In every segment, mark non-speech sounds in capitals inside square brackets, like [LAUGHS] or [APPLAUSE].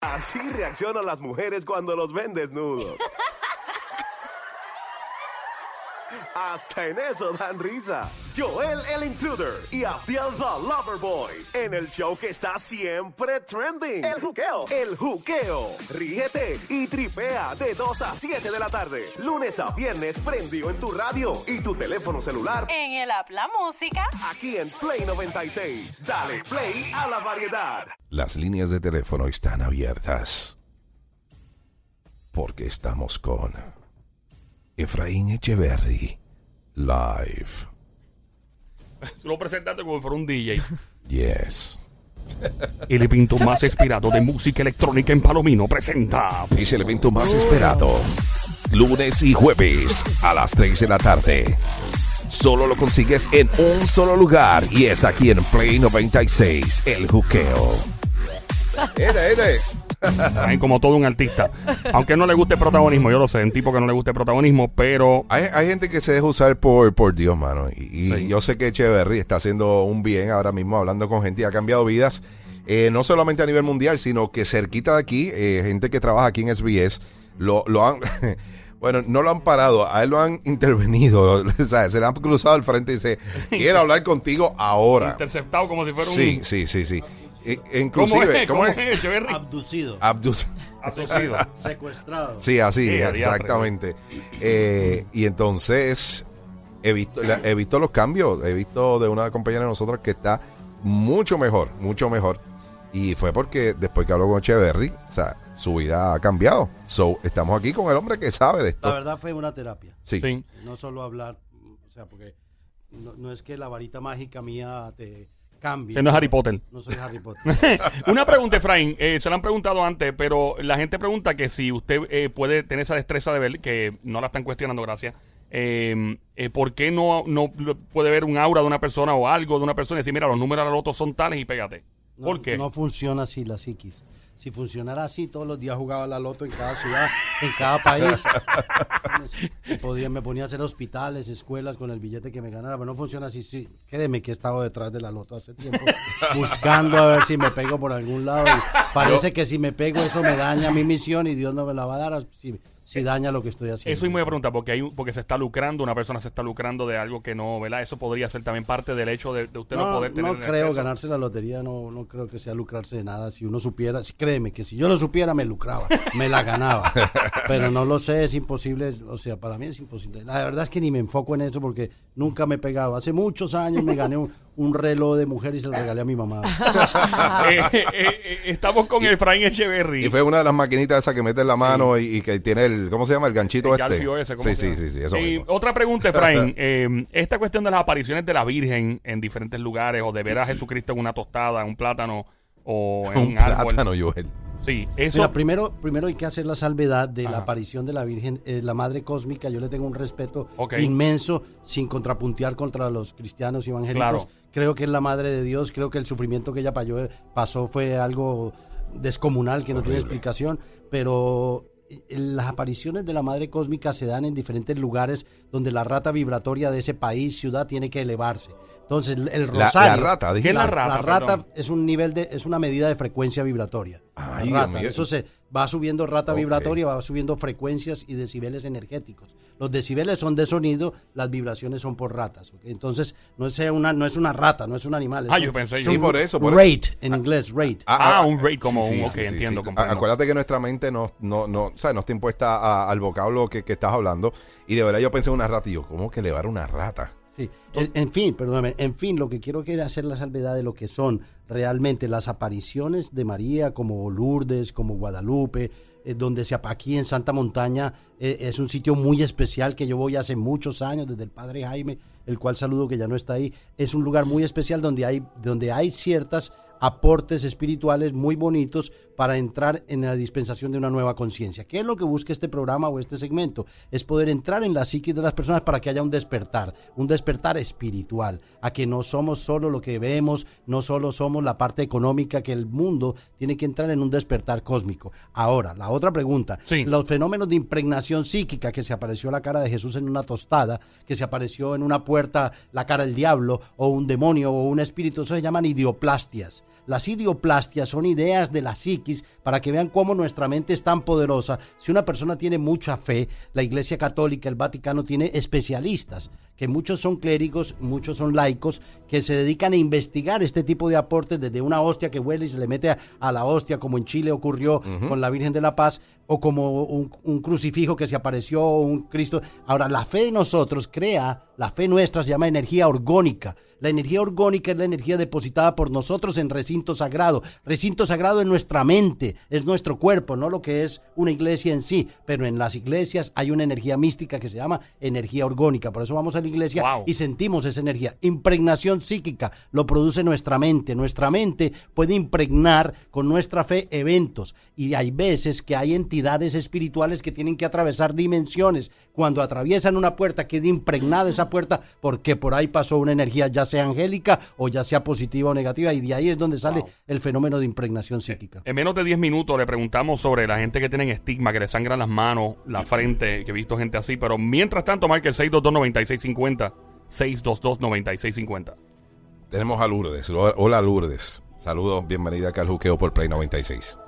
Así reaccionan las mujeres cuando los ven desnudos. Hasta en eso dan risa. Joel el Intruder y Abdiel the Loverboy en el show que está siempre trending. El juqueo. El juqueo. Ríete y tripea de 2 a 7 de la tarde. Lunes a viernes prendido en tu radio y tu teléfono celular. En el app La Música. Aquí en Play 96. Dale play a la variedad. Las líneas de teléfono están abiertas. Porque estamos con Efraín Echeverry live. Tú lo presentaste como si fuera un DJ. Yes. El evento más esperado de música electrónica en Palomino presenta. Es el evento más esperado. Lunes y jueves a las 3 de la tarde. Solo lo consigues en un solo lugar y es aquí en Play 96, el juqueo. Ede, ede. Ay, como todo un artista. Aunque no le guste protagonismo, yo lo sé, un tipo que no le guste protagonismo, pero Hay, hay gente que se deja usar por, por Dios, mano. Y, y Sí. yo sé que Echeverry está haciendo un bien ahora mismo, hablando con gente y ha cambiado vidas. eh, no solamente a nivel mundial, sino que cerquita de aquí, eh, gente que trabaja aquí en SBS, lo, lo han. [LAUGHS] Bueno, no lo han parado, a él lo han intervenido, [LAUGHS] o sea, se le han cruzado al frente y dice, quiero hablar contigo ahora. interceptado como si fuera Sí, un. sí, sí, sí. E- ¿Cómo inclusive, es? ¿cómo ¿Cómo es? Abducido, Abducido. [LAUGHS] secuestrado. Sí, así, Sí, exactamente. Eh, y entonces he visto, la- he visto los cambios, he visto de una compañera de nosotros que está mucho mejor, mucho mejor. Y fue porque después que habló con Echeverry, o sea, su vida ha cambiado. So, estamos aquí con el hombre que sabe de La esto. verdad fue una terapia. Sí. Sí. No solo hablar, o sea, porque no, no es que la varita mágica mía te Que no es Harry Potter. No soy Harry Potter. [LAUGHS] Una pregunta, Efraín. eh, se la han preguntado antes, pero la gente pregunta que si usted eh, puede tener esa destreza de ver, que no la están cuestionando, gracias. eh, eh, ¿Por qué no, no puede ver un aura de una persona o algo de una persona y decir, mira, los números de la loto son tales y pégate? No, ¿Por qué? No funciona así la psiquis. Si funcionara así, todos los días jugaba la loto en cada ciudad, en cada país. [LAUGHS] me, podía, me ponía a hacer hospitales, escuelas con el billete que me ganara, pero no funciona así. Sí, créeme que he estado detrás de la loto hace tiempo, [LAUGHS] buscando a ver si me pego por algún lado. y parece que si me pego eso me daña mi misión y Dios no me la va a dar si, si daña lo que estoy haciendo. Eso y me pregunta porque hay porque se está lucrando, una persona se está lucrando de algo que no, ¿verdad? Eso podría ser también parte del hecho de, de usted no, No, poder tener no creo acceso. ganarse la lotería, no, no creo que sea lucrarse de nada. Si uno supiera, créeme que si yo lo supiera me lucraba, me la ganaba. [LAUGHS] Pero no lo sé, es imposible, o sea, para mí es imposible. La verdad es que ni me enfoco en eso porque nunca me he pegado. Hace muchos años me gané un, un reloj de mujer y se lo regalé a mi mamá. [LAUGHS] Eh, eh, eh, estamos con Efraín Echeverry. Y fue una de las maquinitas esas que mete en la mano y, y que tiene el, ¿cómo se llama? El ganchito El este. Ese, ¿cómo sí, se sí, llama? sí, sí, eso Y mismo. otra pregunta, Efraín. [LAUGHS] eh, esta cuestión de las apariciones de la Virgen en diferentes lugares, o de ver a Jesucristo en una tostada, en un plátano, o [LAUGHS] en un, Un árbol. plátano, Joel. Sí, eso. Mira, primero, primero hay que hacer la salvedad de Ajá. la aparición de la Virgen, eh, la Madre Cósmica. Yo le tengo un respeto inmenso, sin contrapuntear contra los cristianos y evangélicos. Claro. Creo que es la Madre de Dios. Creo que el sufrimiento que ella payó- pasó fue algo descomunal que no tiene explicación. Pero eh, las apariciones de la Madre Cósmica se dan en diferentes lugares donde la rata vibratoria de ese país, ciudad, tiene que elevarse. Entonces, el- La- rosario. la rata, ¿Qué es la rata, La rata perdón? es un nivel de, es una medida de frecuencia vibratoria. Ay, Dios rata, mío. eso se va subiendo rata vibratoria, va subiendo frecuencias y decibeles energéticos. Los decibeles son de sonido, las vibraciones son por ratas. Entonces, no es una, no es una rata, no es un animal. es Ah, un- yo pensé es yo. Sí, un por eso, por rate, en inglés, rate. Ah, un rate como un- ok, entiendo, comprendo. Acuérdate que nuestra mente no, no, no, o sea, no está impuesta a- al vocablo que, que estás hablando. Y de verdad yo pensé en una rata y yo, ¿cómo que elevar una rata? Sí. En, en fin, perdóname, en fin, lo que quiero que es hacer la salvedad de lo que son realmente las apariciones de María como Lourdes, como Guadalupe, eh, donde se aquí en Santa Montaña eh, es un sitio muy especial que yo voy hace muchos años desde el Padre Jaime, el cual saludo que ya no está ahí. Es un lugar muy especial donde hay donde hay ciertas aportes espirituales muy bonitos para entrar en la dispensación de una nueva conciencia. ¿Qué es lo que busca este programa o este segmento? Es poder entrar en la psiquis de las personas para que haya un despertar, un despertar espiritual, a que no somos solo lo que vemos, no solo somos la parte económica, que el mundo tiene que entrar en un despertar cósmico. Ahora, la otra pregunta, Sí. los fenómenos de impregnación psíquica, que se apareció la cara de Jesús en una tostada, que se apareció en una puerta la cara del diablo, o un demonio, o un espíritu, eso se llaman idioplastias. Las idioplastias son ideas de la psiquis para que vean cómo nuestra mente es tan poderosa. Si una persona tiene mucha fe, la Iglesia Católica, el Vaticano tiene especialistas, que muchos son clérigos, muchos son laicos, que se dedican a investigar este tipo de aportes desde una hostia que huele y se le mete a, a la hostia, como en Chile ocurrió con la Virgen de la Paz, o como un, un crucifijo que se apareció, o un Cristo. Ahora, la fe de nosotros crea, la fe nuestra se llama energía orgónica. La energía orgónica es la energía depositada por nosotros en recinto sagrado. Recinto sagrado es nuestra mente, es nuestro cuerpo, no lo que es una iglesia en sí. Pero en las iglesias hay una energía mística que se llama energía orgónica. Por eso vamos a la iglesia Wow. y sentimos esa energía. Impregnación psíquica lo produce nuestra mente. Nuestra mente puede impregnar con nuestra fe eventos. Y hay veces que hay entidades espirituales que tienen que atravesar dimensiones. Cuando atraviesan una puerta, queda impregnada esa puerta porque por ahí pasó una energía, ya sea angélica o ya sea positiva o negativa. Y de ahí es donde sale el fenómeno de impregnación psíquica. En menos de 10 minutos le preguntamos sobre la gente que tienen estigma, que le sangran las manos, la frente, que he visto gente así. Pero mientras tanto, marca el 622-9650. 622-9650. Tenemos a Lourdes. Hola Lourdes. Saludos, bienvenida acá al Juqueo por Play 96.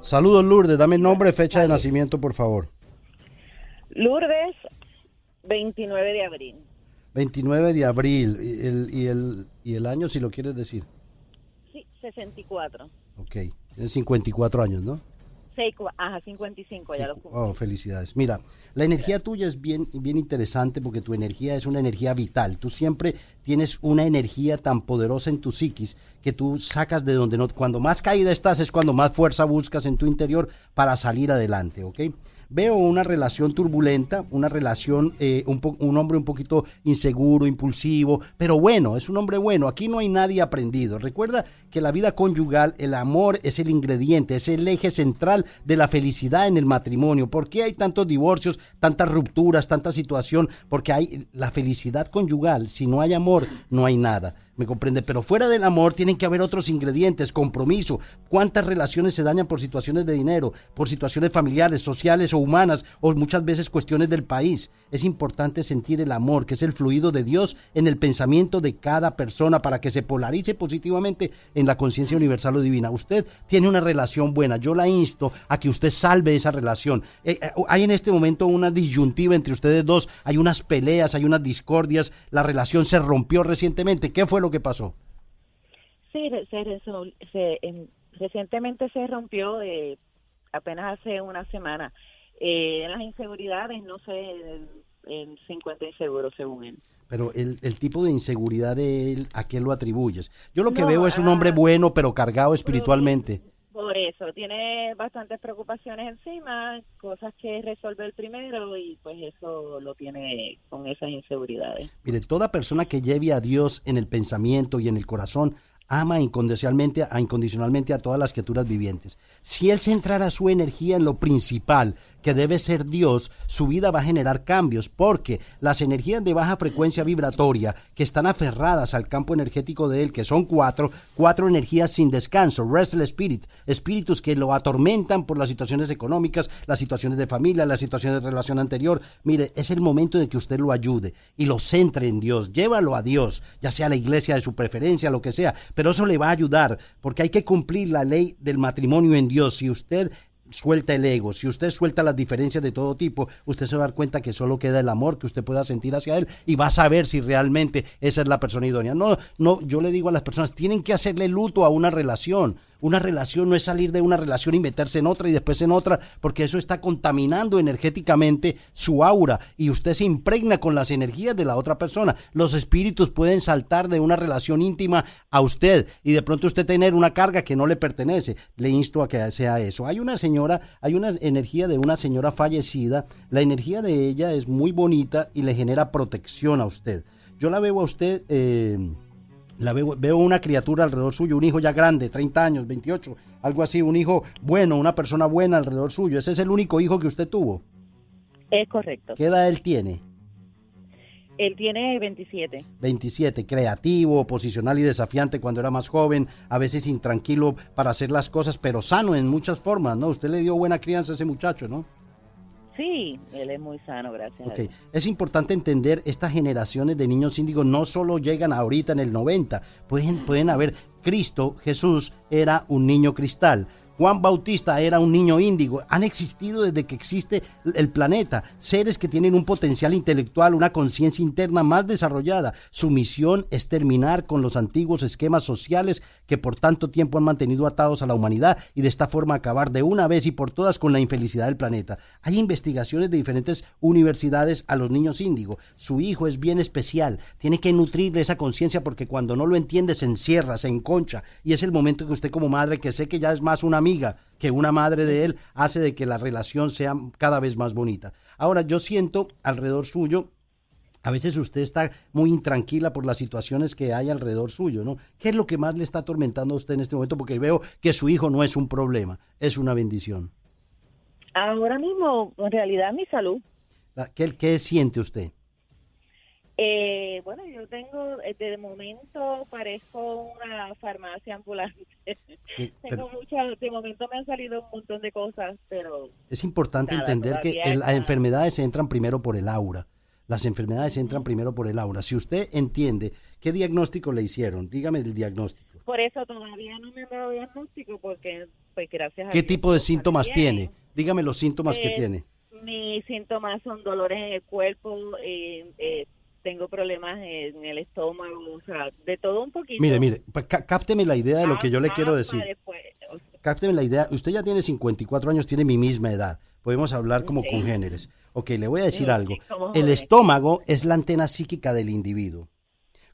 Saludos Lourdes, dame nombre, fecha de nacimiento, por favor. Lourdes, 29 de abril. 29 de abril. ¿Y el, y el, y el año, si lo quieres decir? Sí, 64. Ok, tienes 54 años, ¿no? Ajá, 55, ya lo cumplí. Oh, felicidades. Mira, la energía tuya es bien, bien interesante porque tu energía es una energía vital. Tú siempre tienes una energía tan poderosa en tu psiquis que tú sacas de donde no. Cuando más caída estás es cuando más fuerza buscas en tu interior para salir adelante, ¿ok? Veo una relación turbulenta, una relación, eh, un, un hombre un poquito inseguro, impulsivo, pero bueno, es un hombre bueno. Aquí no hay nadie aprendido. Recuerda que la vida conyugal, el amor es el ingrediente, es el eje central de la felicidad en el matrimonio. ¿Por qué hay tantos divorcios, tantas rupturas, tanta situación? Porque hay la felicidad conyugal. Si no hay amor, no hay nada. ¿Me comprende? Pero fuera del amor tienen que haber otros ingredientes, compromiso. ¿Cuántas relaciones se dañan por situaciones de dinero, por situaciones familiares, sociales o humanas, o muchas veces cuestiones del país? Es importante sentir el amor, que es el fluido de Dios en el pensamiento de cada persona para que se polarice positivamente en la conciencia universal o divina. Usted tiene una relación buena. Yo la insto a que usted salve esa relación. Eh, eh, hay en este momento una disyuntiva entre ustedes dos. Hay unas peleas, hay unas discordias. La relación se rompió recientemente. ¿Qué fue lo que pasó? Sí, se, resol- se, em, recientemente se rompió, eh, apenas hace una semana. Eh, las inseguridades, no sé, se encuentra inseguro según él. Pero el, el tipo de inseguridad de él, ¿a qué lo atribuyes? Yo lo que No, veo es un hombre ah, bueno, pero cargado espiritualmente. Por eso, tiene bastantes preocupaciones encima, cosas que resolver primero y pues eso lo tiene con esas inseguridades. Mire, toda persona que lleve a Dios en el pensamiento y en el corazón ama incondicionalmente a, incondicionalmente a todas las criaturas vivientes. Si él centrara su energía en lo principal, que debe ser Dios, su vida va a generar cambios, porque las energías de baja frecuencia vibratoria que están aferradas al campo energético de él, que son cuatro, cuatro energías sin descanso, restless spirit, espíritus que lo atormentan por las situaciones económicas, las situaciones de familia, las situaciones de relación anterior. Mire, es el momento de que usted lo ayude y lo centre en Dios, llévalo a Dios, ya sea la iglesia de su preferencia, lo que sea, pero eso le va a ayudar, porque hay que cumplir la ley del matrimonio en Dios. Si usted suelta el ego, si usted suelta las diferencias de todo tipo, usted se va a dar cuenta que solo queda el amor que usted pueda sentir hacia él y va a saber si realmente esa es la persona idónea. No, no, yo le digo a las personas, tienen que hacerle luto a una relación. Una relación no es salir de una relación y meterse en otra y después en otra, porque eso está contaminando energéticamente su aura y usted se impregna con las energías de la otra persona. Los espíritus pueden saltar de una relación íntima a usted y de pronto usted tener una carga que no le pertenece. Le insto a que sea eso. Hay una señora, hay una energía de una señora fallecida. La energía de ella es muy bonita y le genera protección a usted. Yo la veo a usted. eh, la veo, veo una criatura alrededor suyo, un hijo ya grande, 30 años, 28, algo así, un hijo bueno, una persona buena alrededor suyo. Ese es el único hijo que usted tuvo. Es correcto. ¿Qué edad él tiene? Él tiene 27. 27, creativo, oposicional y desafiante cuando era más joven, a veces intranquilo para hacer las cosas, pero sano en muchas formas, ¿no? Usted le dio buena crianza a ese muchacho, ¿no? Sí, él es muy sano, gracias. a Ok, Dios. Es importante entender estas generaciones de niños índigos no solo llegan ahorita en el 90, pueden, pueden haber, Cristo, Jesús, era un niño cristal. Juan Bautista era un niño índigo. Han existido desde que existe el planeta. Seres que tienen un potencial intelectual, una conciencia interna más desarrollada. Su misión es terminar con los antiguos esquemas sociales que por tanto tiempo han mantenido atados a la humanidad y de esta forma acabar de una vez y por todas con la infelicidad del planeta. Hay investigaciones de diferentes universidades a los niños índigo. Su hijo es bien especial. Tiene que nutrirle esa conciencia porque cuando no lo entiende se encierra, se enconcha. Y es el momento que usted como madre, que sé que ya es más una amiga que una madre de él, hace de que la relación sea cada vez más bonita. Ahora, yo siento alrededor suyo a veces usted está muy intranquila por las situaciones que hay alrededor suyo, ¿no? ¿Qué es lo que más le está atormentando a usted en este momento? Porque veo que su hijo no es un problema, es una bendición. Ahora mismo, en realidad, mi salud. La- ¿Qué, qué siente usted? Eh, bueno, yo tengo, eh, de momento parezco una farmacia ambulante. Sí, [LAUGHS] tengo muchas, de momento me han salido un montón de cosas, pero Es importante Nada, entender que el- las enfermedades entran primero por el aura. Las enfermedades entran primero por el aura. Si usted entiende qué diagnóstico le hicieron, dígame el diagnóstico. por eso todavía no me han dado diagnóstico porque, pues gracias a ¿Qué tipo de síntomas tiene? Dígame los síntomas que tiene. Mis síntomas son dolores en el cuerpo, eh, eh, tengo problemas en el estómago, o sea, de todo un poquito. Mire, mire, cá- cápteme la idea de lo que yo le Ah, quiero ah, decir. sea, Cápteme la idea. Usted ya tiene 54 años, tiene mi misma edad. Podemos hablar como Sí. congéneres. Ok, le voy a decir Sí, algo. El estómago es la antena psíquica del individuo.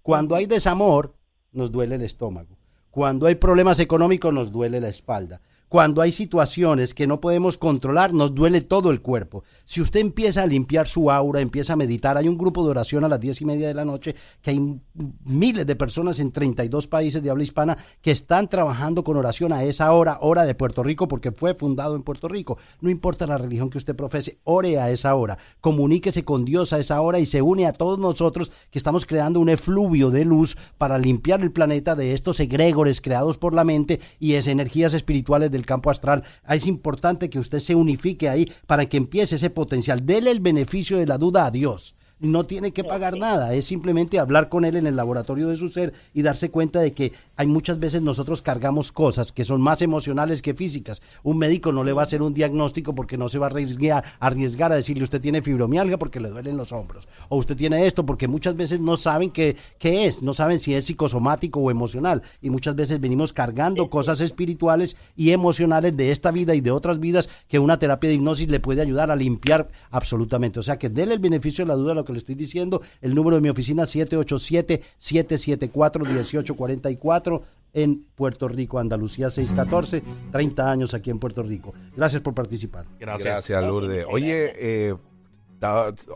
Cuando hay desamor, nos duele el estómago. Cuando hay problemas económicos, nos duele la espalda. Cuando hay situaciones que no podemos controlar, nos duele todo el cuerpo. Si usted empieza a limpiar su aura, empieza a meditar, hay un grupo de oración a las diez y media de la noche, que hay miles de personas en 32 países de habla hispana que están trabajando con oración a esa hora, hora de Puerto Rico, porque fue fundado en Puerto Rico. No importa la religión que usted profese, ore a esa hora, comuníquese con Dios a esa hora y se une a todos nosotros que estamos creando un efluvio de luz para limpiar el planeta de estos egregores creados por la mente y es energías espirituales del campo astral. Es importante que usted se unifique ahí para que empiece ese potencial. Dele el beneficio de la duda a Dios. No tiene que pagar nada, es simplemente hablar con él en el laboratorio de su ser y darse cuenta de que hay muchas veces nosotros cargamos cosas que son más emocionales que físicas. Un médico no le va a hacer un diagnóstico porque no se va a arriesgar, arriesgar a decirle usted tiene fibromialgia porque le duelen los hombros. O usted tiene esto porque muchas veces no saben qué, qué es, no saben si es psicosomático o emocional. Y muchas veces venimos cargando cosas espirituales y emocionales de esta vida y de otras vidas que una terapia de hipnosis le puede ayudar a limpiar absolutamente. O sea que déle el beneficio de la duda a lo que le estoy diciendo. El número de mi oficina 787-774-1844 en Puerto Rico, Andalucía 614, 30 años aquí en Puerto Rico. Gracias por participar. Gracias. Gracias, Lourdes. Oye, eh,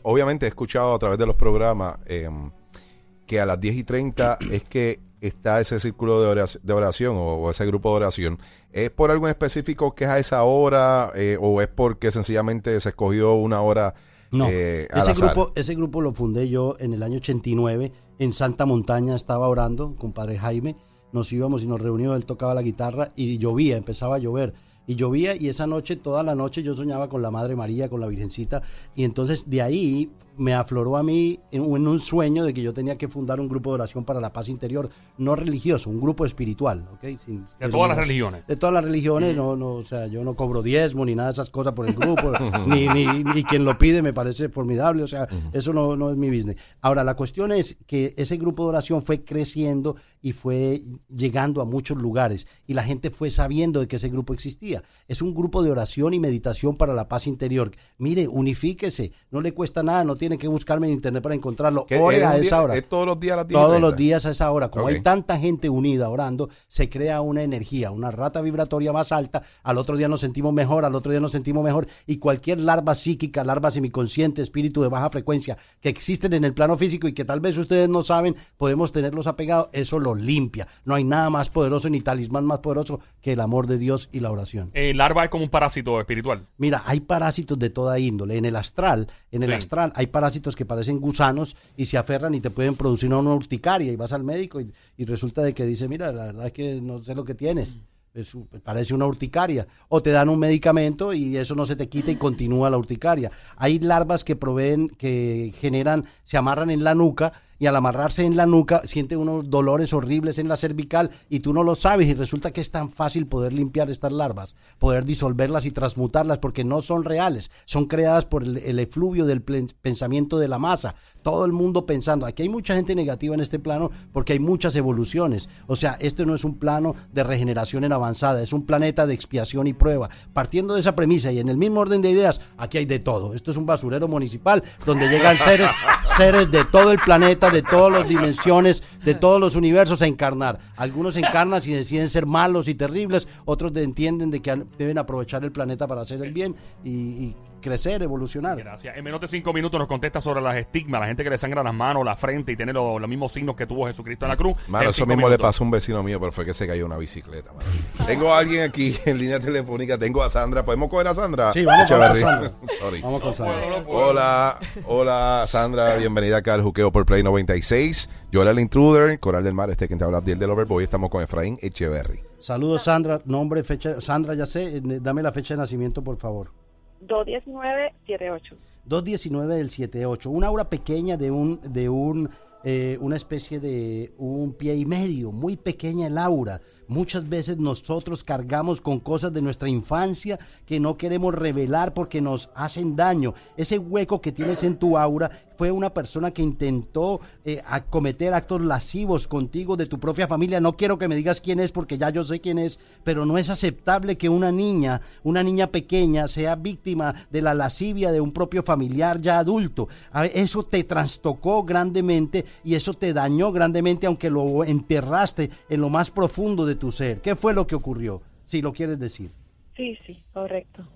obviamente he escuchado a través de los programas eh, que a las 10 y 30 es que está ese círculo de oración, de oración o, o ese grupo de oración. ¿Es por algo en específico que es a esa hora eh, o es porque sencillamente se escogió una hora No, eh, ese grupo, ese grupo lo fundé yo en el año 89 en Santa Montaña, estaba orando con Padre Jaime, nos íbamos y nos reuníamos, él tocaba la guitarra y llovía, empezaba a llover. Y llovía y esa noche, toda la noche yo soñaba con la Madre María, con la Virgencita. Y entonces de ahí me afloró a mí en, en un sueño de que yo tenía que fundar un grupo de oración para la paz interior, no religioso, un grupo espiritual. ¿ok? Sin- De todas las religiones. de todas las religiones, no, no, o sea, yo no cobro diezmo ni nada de esas cosas por el grupo, [LAUGHS] ni, ni, ni quien lo pide me parece formidable, o sea, eso no, no es mi business. Ahora, la cuestión es que ese grupo de oración fue creciendo y fue llegando a muchos lugares y la gente fue sabiendo de que ese grupo existía. Es un grupo de oración y meditación para la paz interior. Mire, unifíquese, no le cuesta nada, no tiene que buscarme en internet para encontrarlo. ¿Qué- Ore es a día- esa hora. es todos los días a las 10 y Todos los 30? días a esa hora. Como hay tanta gente unida orando, se crea una energía, una rata vibratoria más alta. Al otro día nos sentimos mejor, al otro día nos sentimos mejor. Y cualquier larva psíquica, larva semiconsciente, espíritu de baja frecuencia que existen en el plano físico y que tal vez ustedes no saben, podemos tenerlos apegados, eso lo limpia. No hay nada más poderoso ni talismán más poderoso que el amor de Dios y la oración. Eh, larva es como un parásito espiritual. Mira, hay parásitos de toda índole. En el astral, en el Sí. astral hay parásitos que parecen gusanos y se aferran y te pueden producir una urticaria y vas al médico y, y resulta de que dice, mira, la verdad es que no sé lo que tienes. es un- parece una urticaria. O te dan un medicamento y eso no se te quita y continúa la urticaria. Hay larvas que proveen, que generan, se amarran en la nuca y al amarrarse en la nuca siente unos dolores horribles en la cervical y tú no lo sabes y resulta que es tan fácil poder limpiar estas larvas, poder disolverlas y transmutarlas porque no son reales, son creadas por el, efluvio del pensamiento de la masa. Todo el mundo pensando, aquí hay mucha gente negativa en este plano porque hay muchas evoluciones. O sea, este no es un plano de regeneración en avanzada, es un planeta de expiación y prueba. Partiendo de esa premisa y en el mismo orden de ideas, aquí hay de todo. Esto es un basurero municipal donde llegan seres, seres de todo el planeta, de todas las dimensiones, de todos los universos a encarnar. Algunos encarnan y deciden ser malos y terribles, otros de- entienden de que deben aprovechar el planeta para hacer el bien y crecer, evolucionar. Gracias. En menos de cinco minutos nos contesta sobre las estigmas, la gente que le sangra las manos, la frente y tiene lo- los mismos signos que tuvo Jesucristo en la cruz. Mano, eso mismo le pasó a un vecino mío, pero fue que se cayó una bicicleta. mano. Tengo a alguien aquí [LAUGHS] en línea telefónica. Tengo a Sandra. ¿Podemos coger a Sandra? Sí, vamos con Echeverry. Sandra. [LAUGHS] Sorry. Vamos con Sandra. No. Hola, hola Sandra, bienvenida acá al Juqueo por Play 96. Yo era el intruder, Coral del Mar, este quien te habla, Abdiel del Overboy. Estamos con Efraín Echeverry. Saludos Sandra, nombre, fecha, Sandra ya sé, eh, dame la fecha de nacimiento por favor. 219-78. 219 del 78, una aura pequeña de un de un eh, una especie de un pie y medio, muy pequeña el aura. Muchas veces nosotros cargamos con cosas de nuestra infancia que no queremos revelar porque nos hacen daño. Ese hueco que tienes en tu aura fue una persona que intentó eh, cometer actos lascivos contigo de tu propia familia. No quiero que me digas quién es porque ya yo sé quién es, pero no es aceptable que una niña, una niña pequeña, sea víctima de la lascivia de un propio familiar ya adulto. Eso te trastocó grandemente y eso te dañó grandemente, aunque lo enterraste en lo más profundo de tu ser. ¿Qué fue lo que ocurrió? Si lo quieres decir. Sí, sí, correcto.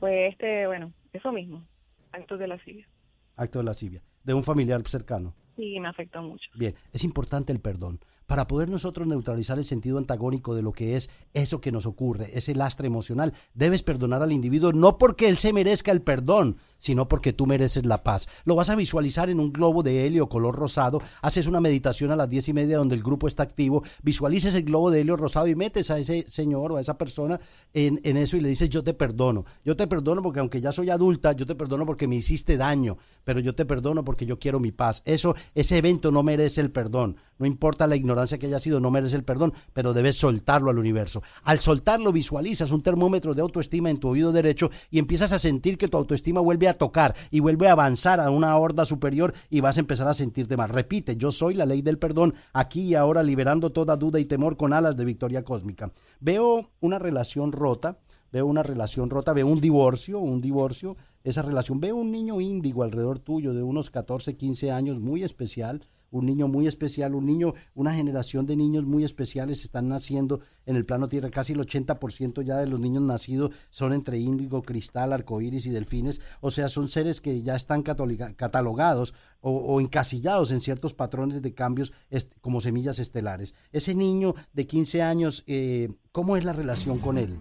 Pues este, bueno, eso mismo, actos de lascivia. Acto de lascivia. De un familiar cercano. Sí, me afectó mucho. Bien, es importante el perdón. Para poder nosotros neutralizar el sentido antagónico de lo que es eso que nos ocurre, ese lastre emocional, debes perdonar al individuo no porque él se merezca el perdón, sino porque tú mereces la paz. Lo vas a visualizar en un globo de helio color rosado, haces una meditación a las diez y media donde el grupo está activo, visualices el globo de helio rosado y metes a ese señor o a esa persona en, en eso y le dices yo te perdono. Yo te perdono porque aunque ya soy adulta, yo te perdono porque me hiciste daño, pero yo te perdono porque yo quiero mi paz. Eso, ese evento no merece el perdón. No importa la ignorancia que haya sido, no merece el perdón, pero debes soltarlo al universo. Al soltarlo visualizas un termómetro de autoestima en tu oído derecho y empiezas a sentir que tu autoestima vuelve a tocar y vuelve a avanzar a una horda superior y vas a empezar a sentirte más. Repite, yo soy la ley del perdón aquí y ahora liberando toda duda y temor con alas de victoria cósmica. Veo una relación rota, veo una relación rota, veo un divorcio, un divorcio, esa relación, veo un niño índigo alrededor tuyo de unos 14, 15 años, muy especial, un niño muy especial, un niño, una generación de niños muy especiales están naciendo en el plano Tierra. Casi el 80% ya de los niños nacidos son entre índigo, cristal, arcoíris y delfines. O sea, son seres que ya están catalogados o, o encasillados en ciertos patrones de cambios como semillas estelares. Ese niño de 15 años, eh, ¿cómo es la relación con él?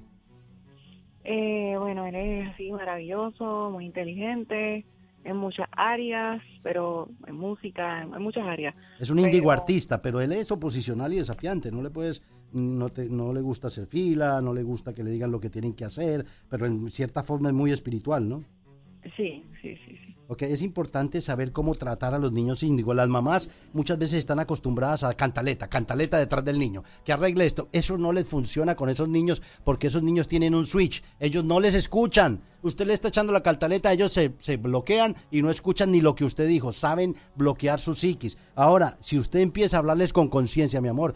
Eh, bueno, él es así maravilloso, muy inteligente, en muchas áreas, pero en música, en, en muchas áreas. Es un índigo Pero- artista, pero él es oposicional y desafiante. No le puedes, no, te, no le gusta hacer fila, no le gusta que le digan lo que tienen que hacer, pero en cierta forma es muy espiritual, ¿no? Sí, sí, sí, sí. Ok, es importante saber cómo tratar a los niños índigo. Las mamás muchas veces están acostumbradas a cantaleta, cantaleta detrás del niño, que arregle esto. Eso no les funciona con esos niños porque esos niños tienen un switch. Ellos no les escuchan. Usted le está echando la cantaleta, ellos se, se bloquean y no escuchan ni lo que usted dijo. Saben bloquear su psiquis. Ahora, si usted empieza a hablarles con conciencia, mi amor,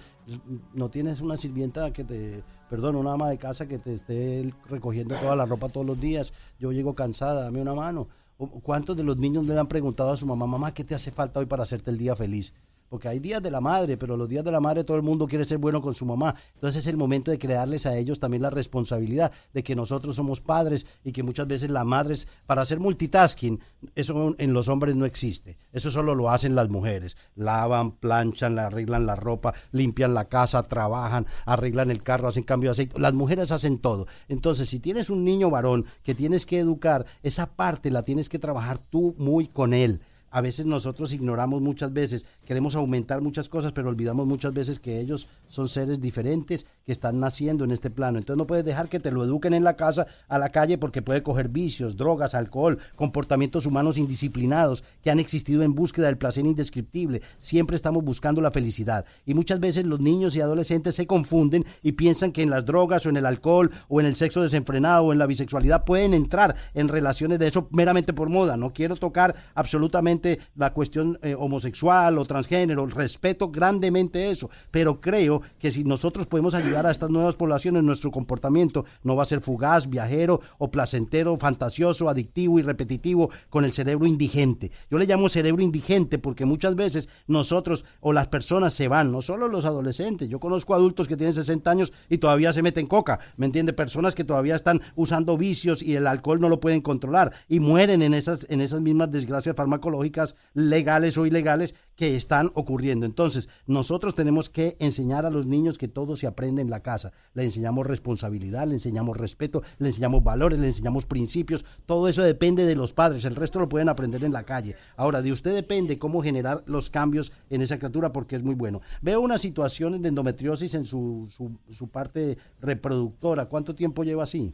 no tienes una sirvienta que te, perdón, una ama de casa que te esté recogiendo toda la ropa todos los días. Yo llego cansada, dame una mano. ¿O ¿Cuántos de los niños le han preguntado a su mamá, mamá, qué te hace falta hoy para hacerte el día feliz? Porque hay días de la madre, pero los días de la madre todo el mundo quiere ser bueno con su mamá. Entonces es el momento de crearles a ellos también la responsabilidad de que nosotros somos padres y que muchas veces las madres, para hacer multitasking, eso en los hombres no existe. Eso solo lo hacen las mujeres. Lavan, planchan, arreglan la ropa, limpian la casa, trabajan, arreglan el carro, hacen cambio de aceite. Las mujeres hacen todo. Entonces, si tienes un niño varón que tienes que educar, esa parte la tienes que trabajar tú muy con él a veces nosotros ignoramos muchas veces, queremos aumentar muchas cosas, pero olvidamos muchas veces que ellos son seres diferentes que están naciendo en este plano. Entonces no puedes dejar que te lo eduquen en la casa, a la calle, porque puede coger vicios, drogas, alcohol, comportamientos humanos indisciplinados que han existido en búsqueda del placer indescriptible. Siempre estamos buscando la felicidad. Y muchas veces los niños y adolescentes se confunden y piensan que en las drogas o en el alcohol o en el sexo desenfrenado o en la bisexualidad pueden entrar en relaciones de eso meramente por moda. No quiero tocar absolutamente la cuestión eh, homosexual o transgénero. Respeto grandemente eso. Pero creo que si nosotros podemos ayudar a estas nuevas poblaciones, nuestro comportamiento no va a ser fugaz, viajero o placentero, fantasioso, adictivo y repetitivo con el cerebro indigente. Yo le llamo cerebro indigente porque muchas veces nosotros o las personas se van, no solo los adolescentes. Yo conozco adultos que tienen 60 años y todavía se meten coca, ¿me entiende? Personas que todavía están usando vicios y el alcohol no lo pueden controlar y mueren en esas, en esas mismas desgracias farmacológicas legales o ilegales que están ocurriendo. Entonces, nosotros tenemos que enseñar a los niños que todo se aprende en la casa. Le enseñamos responsabilidad, le enseñamos respeto, le enseñamos valores, le enseñamos principios. Todo eso depende de los padres. El resto lo pueden aprender en la calle. Ahora, de usted depende cómo generar los cambios en esa criatura porque es muy bueno. Veo una situación de endometriosis en su, su, su parte reproductora. ¿Cuánto tiempo lleva así?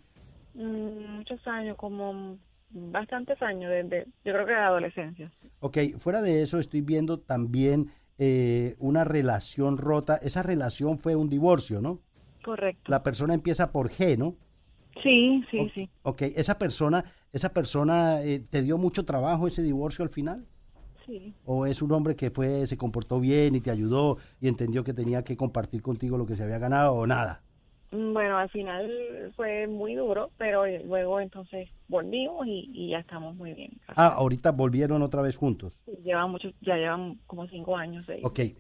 Mm, muchos años, como bastantes años, desde, yo creo que de adolescencia. Ok, fuera de eso estoy viendo también eh, una relación rota. Esa relación fue un divorcio, ¿no? Correcto. La persona empieza por G, ¿no? Sí, sí, O- sí. Ok, esa persona, esa persona eh, te dio mucho trabajo ese divorcio al final. Sí. ¿O es un hombre que fue, se comportó bien y te ayudó y entendió que tenía que compartir contigo lo que se había ganado o nada? Mm, Bueno, al final fue muy duro, pero luego entonces volvimos y, y ya estamos muy bien. Ah, ahorita volvieron otra vez juntos. Llevan mucho, ya llevan como cinco años. seis. Ok, eh,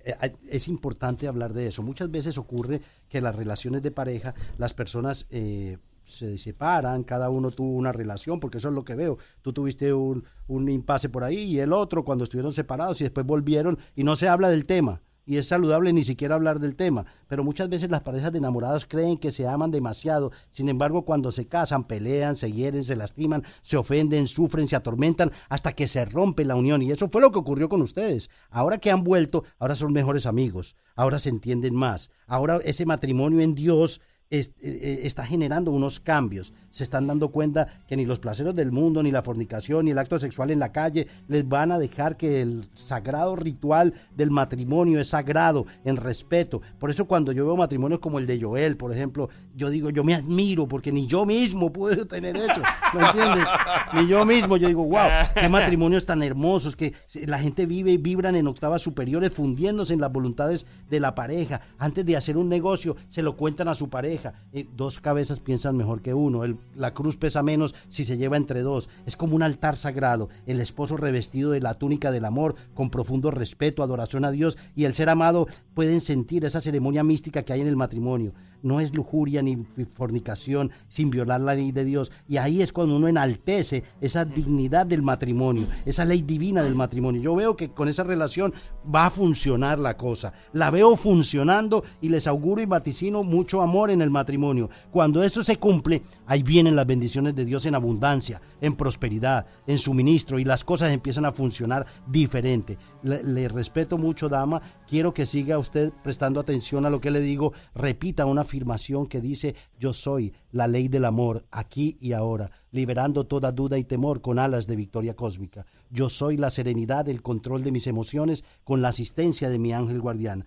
es importante hablar de eso. Muchas veces ocurre que las relaciones de pareja, las personas eh, se separan, cada uno tuvo una relación, porque eso es lo que veo. Tú tuviste un, un impasse por ahí y el otro cuando estuvieron separados y después volvieron y no se habla del tema. Y es saludable ni siquiera hablar del tema. Pero muchas veces las parejas de enamorados creen que se aman demasiado. Sin embargo, cuando se casan, pelean, se hieren, se lastiman, se ofenden, sufren, se atormentan, hasta que se rompe la unión. Y eso fue lo que ocurrió con ustedes. Ahora que han vuelto, ahora son mejores amigos. Ahora se entienden más. Ahora ese matrimonio en Dios eh, eh, está generando unos cambios. Se están dando cuenta que ni los placeres del mundo, ni la fornicación, ni el acto sexual en la calle les van a dejar que el sagrado ritual del matrimonio es sagrado, en respeto. Por eso cuando yo veo matrimonios como el de Joel, por ejemplo, yo digo, yo me admiro porque ni yo mismo puedo tener eso. ¿Me entiendes? Ni yo mismo, yo digo, wow, qué matrimonios tan hermosos, que la gente vive y vibran en octavas superiores, fundiéndose en las voluntades de la pareja. Antes de hacer un negocio, se lo cuentan a su pareja. Eh, dos cabezas piensan mejor que uno. La cruz pesa menos si se lleva entre dos. Es como un altar sagrado. El esposo revestido de la túnica del amor, con profundo respeto, adoración a Dios, y el ser amado pueden sentir esa ceremonia mística que hay en el matrimonio. No es lujuria ni fornicación sin violar la ley de Dios. Y ahí es cuando uno enaltece esa dignidad del matrimonio, esa ley divina del matrimonio. Yo veo que con esa relación va a funcionar la cosa. La veo funcionando y les auguro y vaticino mucho amor en el matrimonio. Cuando eso se cumple, ahí vienen las bendiciones de Dios en abundancia, en prosperidad, en suministro y las cosas empiezan a funcionar diferente. Le, respeto mucho, dama. Quiero que siga usted prestando atención a lo que le digo. Repita una afirmación que dice, yo soy la ley del amor aquí y ahora, liberando toda duda y temor con alas de victoria cósmica. Yo soy la serenidad, el control de mis emociones con la asistencia de mi ángel guardián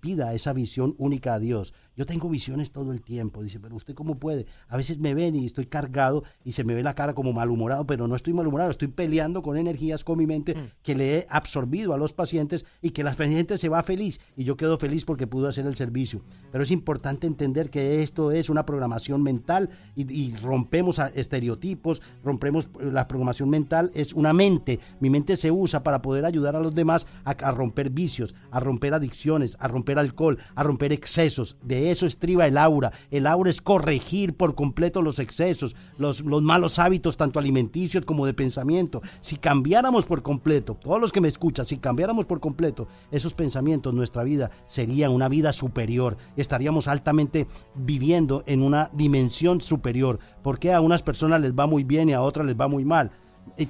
pida esa visión única a Dios. Yo tengo visiones todo el tiempo, dice, pero usted cómo puede. A veces me ven y estoy cargado y se me ve la cara como malhumorado, pero no estoy malhumorado, estoy peleando con energías con mi mente que le he absorbido a los pacientes y que la paciente se va feliz y yo quedo feliz porque pudo hacer el servicio. Pero es importante entender que esto es una programación mental y, y rompemos a estereotipos, rompemos la programación mental, es una mente. Mi mente se usa para poder ayudar a los demás a, a romper vicios, a romper adicciones, a romper alcohol, a romper excesos. De eso estriba el aura. El aura es corregir por completo los excesos, los, los malos hábitos, tanto alimenticios como de pensamiento. Si cambiáramos por completo, todos los que me escuchan, si cambiáramos por completo esos pensamientos, nuestra vida sería una vida superior. Estaríamos altamente viviendo en una dimensión superior. Porque a unas personas les va muy bien y a otras les va muy mal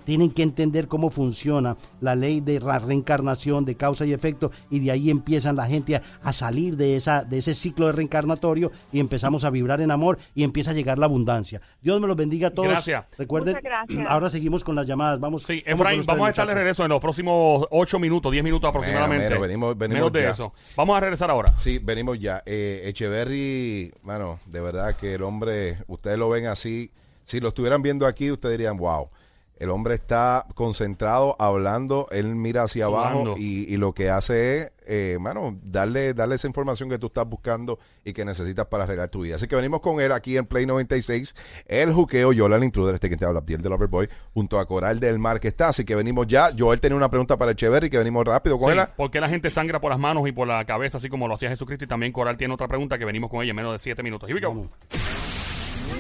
tienen que entender cómo funciona la ley de la reencarnación, de causa y efecto, y de ahí empiezan la gente a, a salir de, esa, de ese ciclo de reencarnatorio y empezamos a vibrar en amor y empieza a llegar la abundancia. Dios me los bendiga a todos. Gracias. Recuerden, gracias. [CLEARS THROAT] ahora seguimos con las llamadas. Vamos, Sí, Efraín, vamos a estar de regreso en los próximos 8 minutos, 10 minutos aproximadamente. menos, venimos- venimos Menos de ya. eso. Vamos a regresar ahora. Sí, venimos ya. Eh, Echeverry, mano, de verdad que el hombre, ustedes lo ven así, si lo estuvieran viendo aquí, ustedes dirían, wow, el hombre está concentrado, hablando, él mira hacia abajo y, y lo que hace es, eh, mano, darle, darle esa información que tú estás buscando y que necesitas para arreglar tu vida. Así que venimos con él aquí en Play 96, el juqueo, Yola el intruder, este que te habla, Abdiel de Loverboy, junto a Coral del Mar que está. Así que venimos ya. Joel tenía una pregunta para Echeverry, que venimos rápido con Sí, él. ¿Por qué la gente sangra por las manos y por la cabeza, así como lo hacía Jesucristo? Y también Coral tiene otra pregunta que venimos con ella en menos de 7 minutos. Here we go.